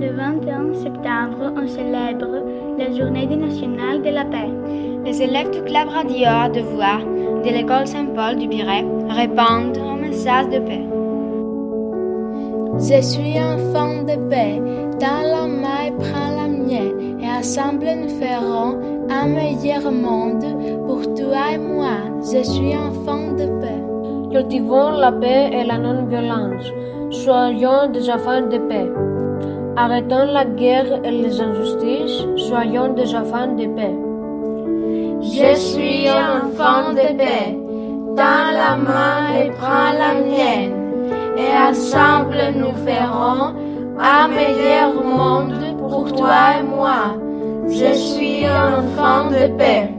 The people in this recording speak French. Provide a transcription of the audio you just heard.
Le 21 septembre, on célèbre la journée nationale de la paix. Les élèves du club radio à devoir de l'école Saint-Paul du Biret répondent au message de paix. Je suis enfant de paix, dans la main prends la mienne, et ensemble nous ferons un meilleur monde pour toi et moi. Je suis enfant de paix. Cultivons la paix et la non-violence. Soyons des enfants de paix. Arrêtons la guerre et les injustices. Soyons des enfants de paix. Je suis un enfant de paix. Dans la main et prends la mienne. Et ensemble nous ferons un meilleur monde pour toi et moi. Je suis un enfant de paix.